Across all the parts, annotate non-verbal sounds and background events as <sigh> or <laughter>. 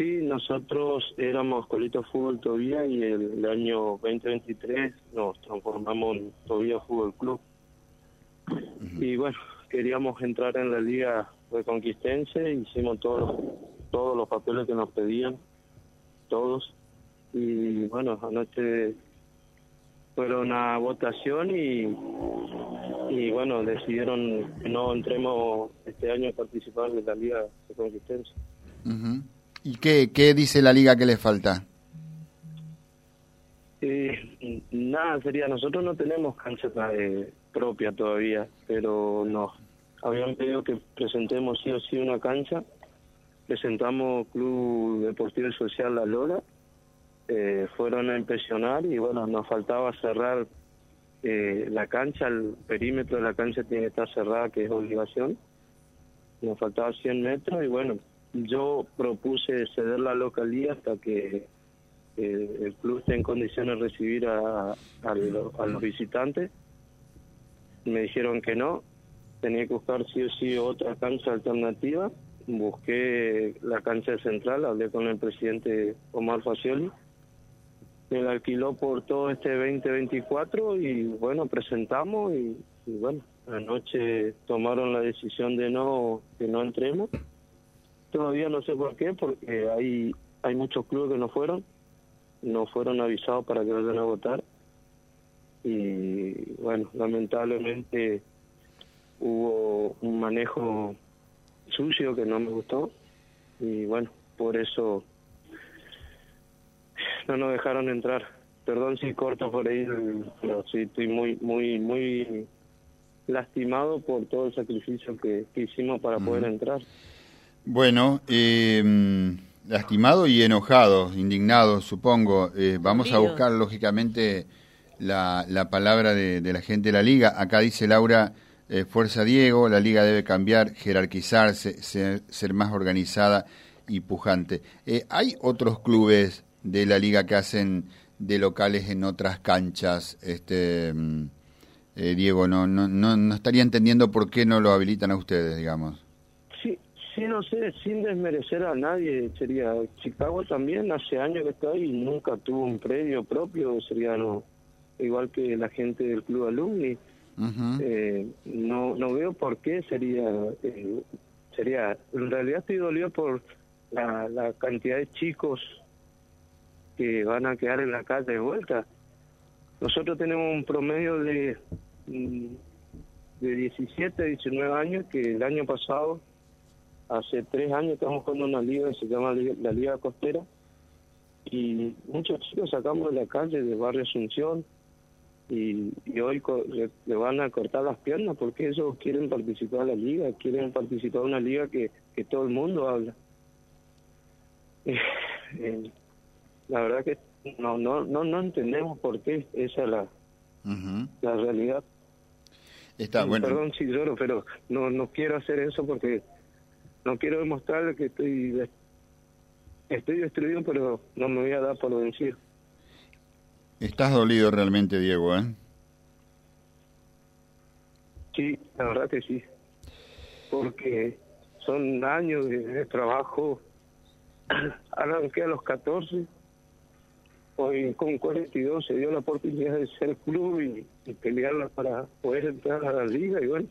Sí, nosotros éramos Colito Fútbol todavía y el, año 2023 nos transformamos en Tobía Fútbol Club. Y bueno, queríamos entrar en la liga reconquistense, hicimos todos todos los papeles que nos pedían, todos. Y bueno, anoche fueron a votación y, y bueno, decidieron que no entremos este año a participar de la liga reconquistense. ¿Y qué, qué dice la liga que le falta? Eh, nada, sería, nosotros no tenemos cancha eh, propia todavía, pero nos habían pedido que presentemos sí o sí una cancha. Presentamos Club Deportivo Social La Lola, eh, fueron a impresionar y bueno, nos faltaba cerrar eh, la cancha, el perímetro de la cancha tiene que estar cerrada, que es obligación. Nos faltaba 100 metros y bueno, yo propuse ceder la localía hasta que eh, el club esté en condiciones de recibir a, los visitantes. Me dijeron que no, tenía que buscar sí o sí otra cancha alternativa. Busqué la cancha central, hablé con el presidente Omar Facioli. Me la alquiló por todo este 2024 y bueno, presentamos y, y bueno, anoche tomaron la decisión de no que no entremos Todavía no sé por qué, porque hay, hay muchos clubes que no fueron, no fueron avisados para que vayan a votar. Y bueno, lamentablemente hubo un manejo sucio que no me gustó. Y bueno, por eso no nos dejaron entrar. Perdón si corto por ahí, pero sí estoy muy, muy, muy lastimado por todo el sacrificio que, hicimos para poder entrar. Bueno, eh, lastimado y enojado, indignado, supongo. Eh, vamos a buscar, lógicamente, la, la palabra de, la gente de la liga. Acá dice Laura, eh, Fuerza Diego, la liga debe cambiar, jerarquizarse, ser, ser más organizada y pujante. Eh, ¿Hay otros clubes de la liga que hacen de locales en otras canchas? Este, mm, Diego, no, no, no, no estaría entendiendo por qué no lo habilitan a ustedes, digamos. Sí, no sé, sin desmerecer a nadie, sería Chicago también, hace años que está ahí nunca tuvo un predio propio, sería no, igual que la gente del club alumni. eh, no no veo por qué sería, eh, sería, en realidad estoy dolido por la, la cantidad de chicos que van a quedar en la calle de vuelta. Nosotros tenemos un promedio de, mm, de 17, 19 años que el año pasado Hace tres años estamos jugando una liga que se llama la Liga Costera y muchos chicos sacamos de la calle de Barrio Asunción y, hoy le, van a cortar las piernas porque ellos quieren participar en la liga, quieren participar en una liga que, que todo el mundo habla. <laughs> Eh, la verdad que no no no no entendemos por qué esa es la, la realidad. Está, bueno. Perdón si lloro, pero no no quiero hacer eso porque no quiero demostrarle que estoy estoy destruido, pero no me voy a dar por vencido. Estás dolido realmente, Diego, ¿eh? Sí, la verdad que sí. Porque son años de, trabajo. <clears throat> Arranqué a los 14. Hoy con 42 se dio la oportunidad de ser club y, y pelearla para poder entrar a la liga y bueno,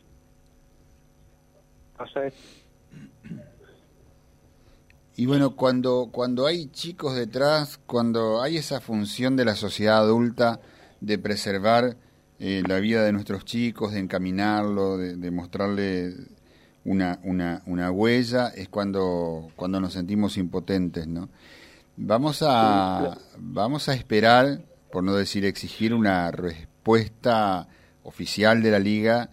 pasa esto. Y bueno, cuando, cuando hay chicos detrás, cuando hay esa función de la sociedad adulta de preservar eh, la vida de nuestros chicos, de encaminarlo, de, mostrarle una, una, una, huella, es cuando, cuando nos sentimos impotentes, ¿no? Vamos a, vamos a esperar, por no decir exigir, una respuesta oficial de la liga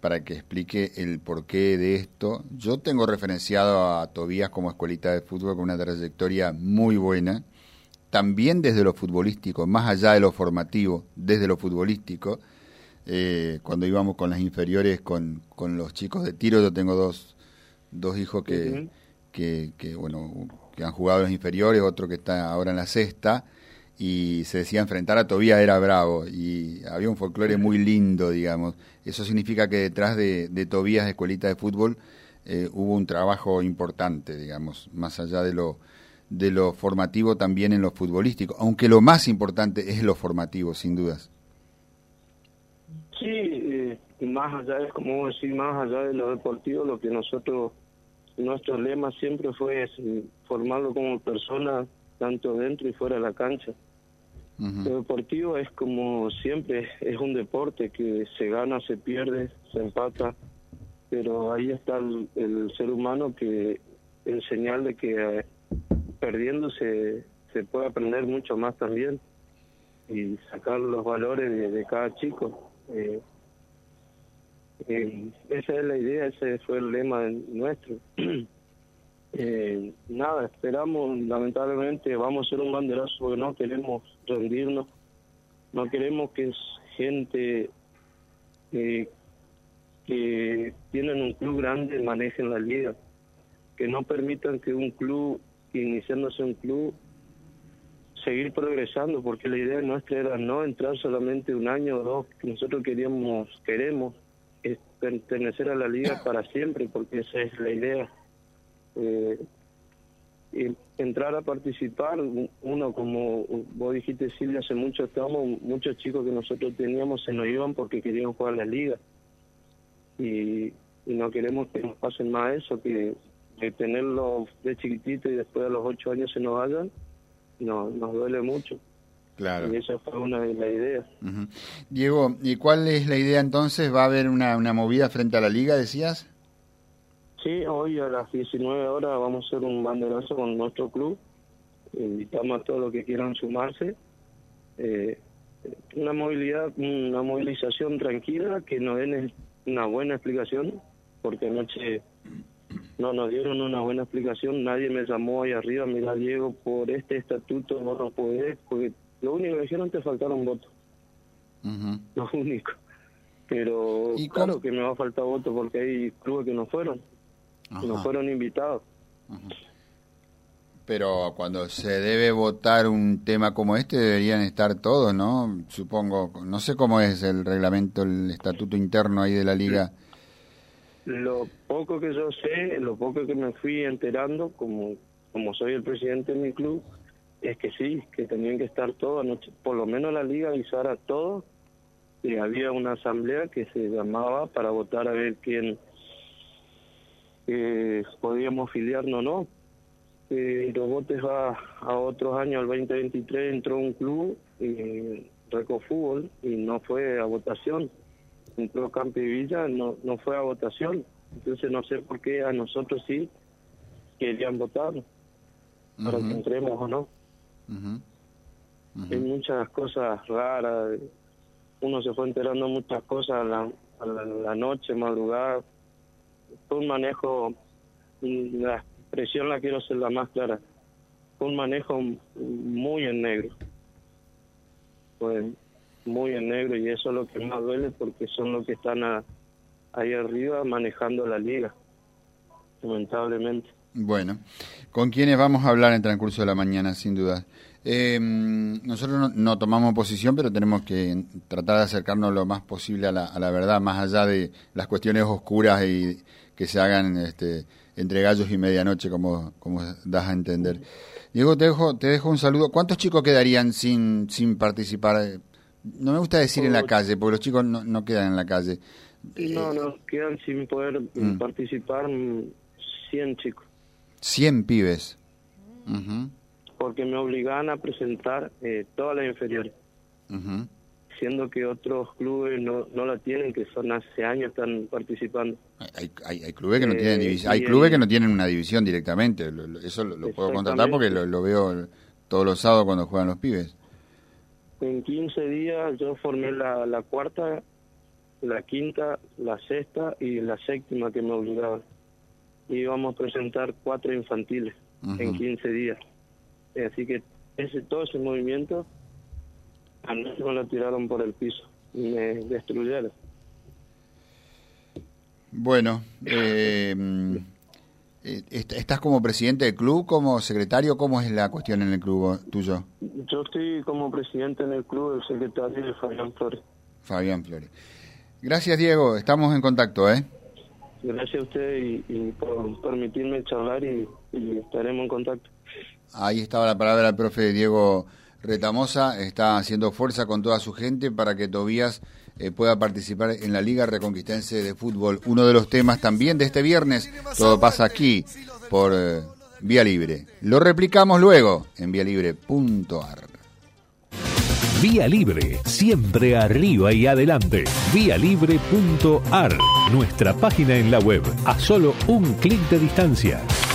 para que explique el porqué de esto. Yo tengo referenciado a Tobías como escuelita de fútbol con una trayectoria muy buena, también desde lo futbolístico, más allá de lo formativo, desde lo futbolístico. Eh, cuando íbamos con las inferiores con, con los chicos de tiro, yo tengo dos, dos hijos que, que, que, bueno, que han jugado en las inferiores, otro que está ahora en la sexta, y se decía enfrentar a Tobías era bravo y había un folclore muy lindo, digamos. Eso significa que detrás de, de Tobías, Escuelita de Fútbol, eh, hubo un trabajo importante, digamos, más allá de lo, de lo formativo también en lo futbolístico, aunque lo más importante es lo formativo, sin dudas. Sí, eh, más allá, es como decir, más allá de lo deportivo, lo que nosotros, nuestro lema siempre fue formarlo como persona, tanto dentro y fuera de la cancha. Lo deportivo es como siempre, es un deporte que se gana, se pierde, se empata, pero ahí está el, ser humano que en señal de que eh, perdiendo se, se puede aprender mucho más también y sacar los valores de, cada chico. Eh, eh, esa es la idea, ese fue el lema nuestro. <clears throat> Eh, nada, esperamos, lamentablemente vamos a ser un banderazo porque no queremos rendirnos, no queremos que gente eh, que tienen un club grande manejen la liga, que no permitan que un club, iniciándose un club, seguir progresando, porque la idea nuestra era no entrar solamente un año o dos, nosotros queríamos, queremos pertenecer a la liga para siempre, porque esa es la idea eh, entrar a participar, uno como vos dijiste Silvia, hace mucho estábamos, muchos chicos que nosotros teníamos se nos iban porque querían jugar la liga y, no queremos que nos pasen más eso, que, que tenerlos de chiquitito y después a los ocho años se nos vayan, no, nos duele mucho. Claro. Y esa fue una de las ideas. Diego, ¿y cuál es la idea entonces? ¿Va a haber una, una movida frente a la liga, decías? Sí, hoy a las 19 horas vamos a hacer un banderazo con nuestro club. Invitamos a todos los que quieran sumarse. Eh, una movilidad, una movilización tranquila, que nos den una buena explicación, porque anoche no nos dieron una buena explicación. Nadie me llamó ahí arriba, mira Diego, por este estatuto no lo podés, porque lo único que dijeron te faltaron votos. Lo único. Pero claro que me va a faltar votos porque hay clubes que no fueron no fueron invitados. Pero cuando se debe votar un tema como este deberían estar todos, ¿no? Supongo, no sé cómo es el reglamento, el estatuto interno ahí de la liga. Lo poco que yo sé, lo poco que me fui enterando, como, como soy el presidente de mi club, es que sí, que tenían que estar todos, por lo menos la liga avisar a todos que había una asamblea que se llamaba para votar a ver quién que podíamos filiarnos o no. Pero Botes va a otros años, al 2023 entró un club, eh, Recofútbol, y no fue a votación. Entró Campi Villa, no, no fue a votación. Entonces no sé por qué a nosotros sí querían votar, para que entremos o no. Hay muchas cosas raras, uno se fue enterando muchas cosas a la, a la noche, madrugada, un manejo, la expresión la quiero ser la más clara, un manejo muy en negro. Fue muy en negro y eso es lo que más duele porque son los que están ahí arriba manejando la liga, lamentablemente. Bueno, ¿con quiénes vamos a hablar en transcurso de la mañana, sin duda? Eh, nosotros no, tomamos posición, pero tenemos que tratar de acercarnos lo más posible a la, a la verdad, más allá de las cuestiones oscuras y que se hagan este, entre gallos y medianoche, como, como das a entender. Diego, te dejo, te dejo un saludo. ¿Cuántos chicos quedarían sin, sin participar? No me gusta decir en la calle, porque los chicos no, no quedan en la calle. No, no, quedan sin poder mm. participar 100 chicos. 100 pibes. Porque me obligan a presentar eh, todas las inferiores siendo que otros clubes no, no la tienen, que son hace años están participando. Hay, hay, clubes que no tienen eh, hay clubes que no tienen una división directamente, eso lo, puedo contratar porque lo, veo todos los sábados cuando juegan los pibes. En 15 días yo formé la, la cuarta, la quinta, la sexta y la séptima que me obligaban. Y íbamos a presentar cuatro infantiles en 15 días. Así que ese todo ese movimiento a mí me lo tiraron por el piso y me destruyeron. Bueno, eh, eh, ¿estás como presidente del club, como secretario? ¿Cómo es la cuestión en el club tuyo? Yo estoy como presidente en el club, el secretario de Fabián Flores. Fabián Flores. Gracias, Diego. Estamos en contacto, ¿eh? Gracias a usted y, por permitirme charlar y estaremos en contacto. ahí estaba la palabra del profe Diego Retamosa, está haciendo fuerza con toda su gente para que Tobías eh, pueda participar en la Liga Reconquistense de Fútbol. Uno de los temas también de este viernes, todo pasa aquí por eh, Vía Libre. Lo replicamos luego en vialibre.ar. Vía Libre, siempre arriba y adelante. Vialibre.ar, nuestra página en la web, a solo un clic de distancia